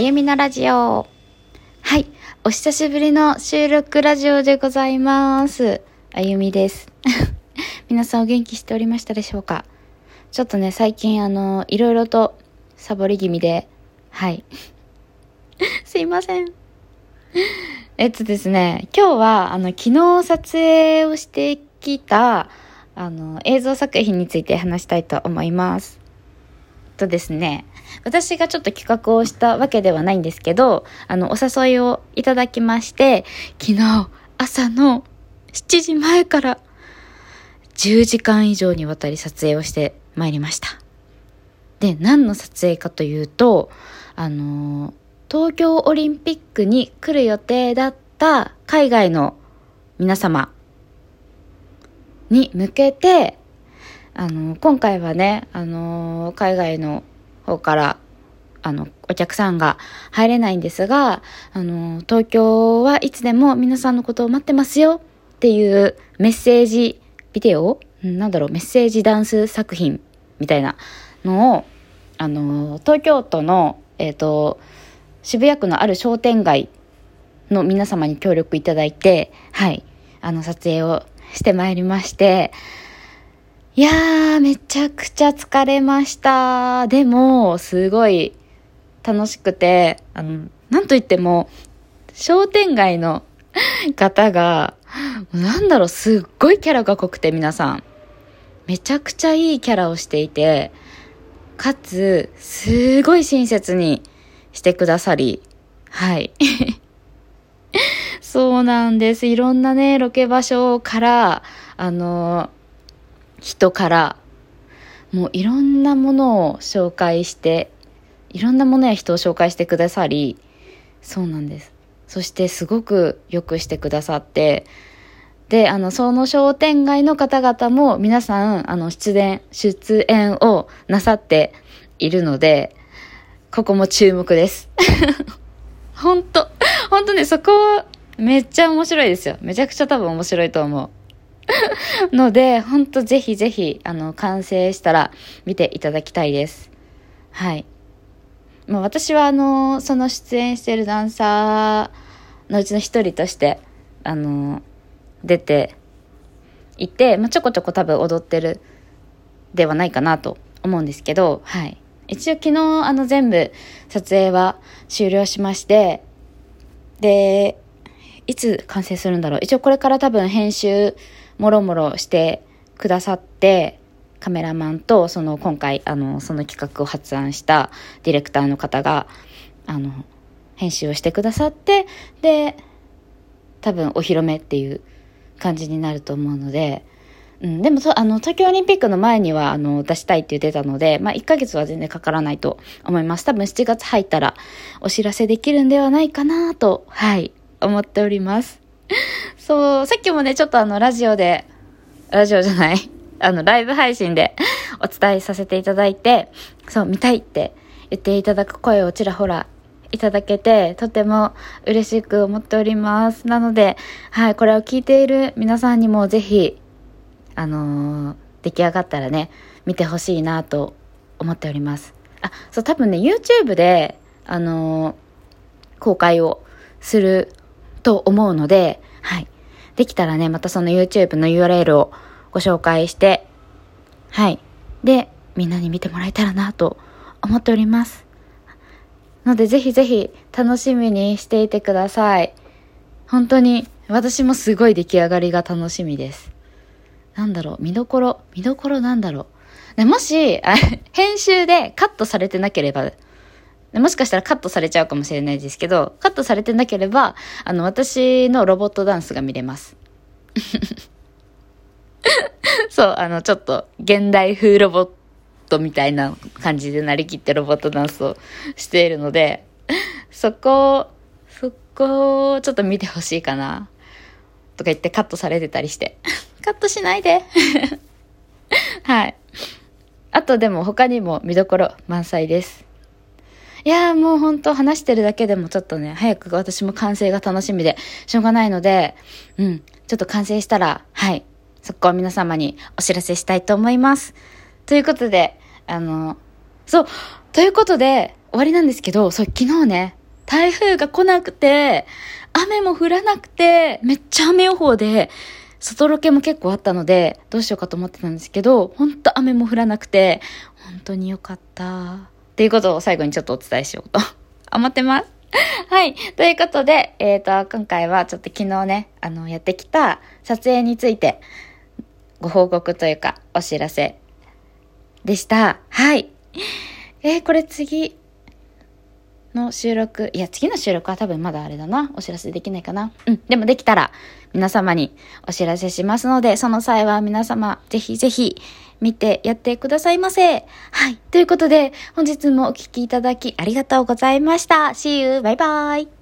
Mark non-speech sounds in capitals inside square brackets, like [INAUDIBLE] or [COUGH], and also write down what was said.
ゆみのラジオ。はい。お久しぶりの収録ラジオでございます。あゆみです。[LAUGHS] 皆さんお元気しておりましたでしょうか？ちょっとね、最近あの、いろいろとサボり気味で、はい。[LAUGHS] すいません。[LAUGHS] えっとですね、今日はあの、昨日撮影をしてきた、あの、映像作品について話したいと思います。とですね、私がちょっと企画をしたわけではないんですけど、あの、お誘いをいただきまして、昨日朝の7時前から10時間以上にわたり撮影をしてまいりました。で、何の撮影かというと、あの、東京オリンピックに来る予定だった海外の皆様に向けて、あの、今回はね、あの、海外の方から、あの、お客さんが入れないんですが、あの、東京はいつでも皆さんのことを待ってますよっていうメッセージビデオなんだろう、メッセージダンス作品みたいなのを、あの、東京都の、えっ、ー、と、渋谷区のある商店街の皆様に協力いただいて、はい、あの、撮影をしてまいりまして、いやー、めちゃくちゃ疲れました。でも、すごい楽しくて、あの、なんといっても、商店街の [LAUGHS] 方が、なんだろう、すっごいキャラが濃くて皆さん。めちゃくちゃいいキャラをしていて、かつ、すごい親切にしてくださり、はい。[LAUGHS] そうなんです。いろんなね、ロケ場所から、あの、人からもういろんなものを紹介していろんなものや人を紹介してくださりそうなんです。そしてすごくよくしてくださってであのその商店街の方々も皆さんあの出演出演をなさっているのでここも注目です。[LAUGHS] 本当本当ねそこめっちゃ面白いですよ。めちゃくちゃ多分面白いと思う。[LAUGHS] ので、ほんとぜひぜひ、あの、完成したら見ていただきたいです。はい。まあ、私は、あの、その出演しているダンサーのうちの一人として、あの、出ていて、まあ、ちょこちょこ多分踊ってるではないかなと思うんですけど、はい。一応昨日、あの、全部撮影は終了しまして、で、いつ完成するんだろう。一応これから多分編集もろもろしてくださって、カメラマンと、その今回、あの、その企画を発案したディレクターの方が、あの、編集をしてくださって、で、多分お披露目っていう感じになると思うので、うん、でもあの、東京オリンピックの前には、あの、出したいって言ってたので、まあ、1ヶ月は全然かからないと思います。多分7月入ったらお知らせできるんではないかなと、はい、思っております。そう、さっきもね、ちょっとあの、ラジオで、ラジオじゃない、[LAUGHS] あの、ライブ配信で [LAUGHS] お伝えさせていただいて、そう、見たいって言っていただく声をちらほらいただけて、とても嬉しく思っております。なので、はい、これを聞いている皆さんにもぜひ、あのー、出来上がったらね、見てほしいなと思っております。あ、そう、多分ね、YouTube で、あのー、公開をすると思うので、はい。できたらね、またその YouTube の URL をご紹介して、はい。で、みんなに見てもらえたらなと思っております。ので、ぜひぜひ楽しみにしていてください。本当に、私もすごい出来上がりが楽しみです。なんだろう、見どころ、見どころなんだろう。でもし、編集でカットされてなければ、もしかしたらカットされちゃうかもしれないですけど、カットされてなければ、あの、私のロボットダンスが見れます。[LAUGHS] そう、あの、ちょっと、現代風ロボットみたいな感じでなりきってロボットダンスをしているので、そこを、そこをちょっと見てほしいかな。とか言ってカットされてたりして。[LAUGHS] カットしないで [LAUGHS] はい。あとでも他にも見どころ満載です。いやーもうほんと話してるだけでもちょっとね、早く私も完成が楽しみでしょうがないので、うん、ちょっと完成したら、はい、そこは皆様にお知らせしたいと思います。ということで、あの、そう、ということで、終わりなんですけど、そう、昨日ね、台風が来なくて、雨も降らなくて、めっちゃ雨予報で、外ロケも結構あったので、どうしようかと思ってたんですけど、ほんと雨も降らなくて、本当に良かった。っていうことを最後にちょっとお伝えしようと思ってます。[LAUGHS] はい。ということで、えっ、ー、と、今回はちょっと昨日ね、あの、やってきた撮影について、ご報告というか、お知らせでした。はい。えー、これ次の収録、いや、次の収録は多分まだあれだな。お知らせできないかな。うん。でもできたら、皆様にお知らせしますので、その際は皆様、ぜひぜひ、見てやってくださいませ。はい。ということで、本日もお聴きいただきありがとうございました。See you! バイバイ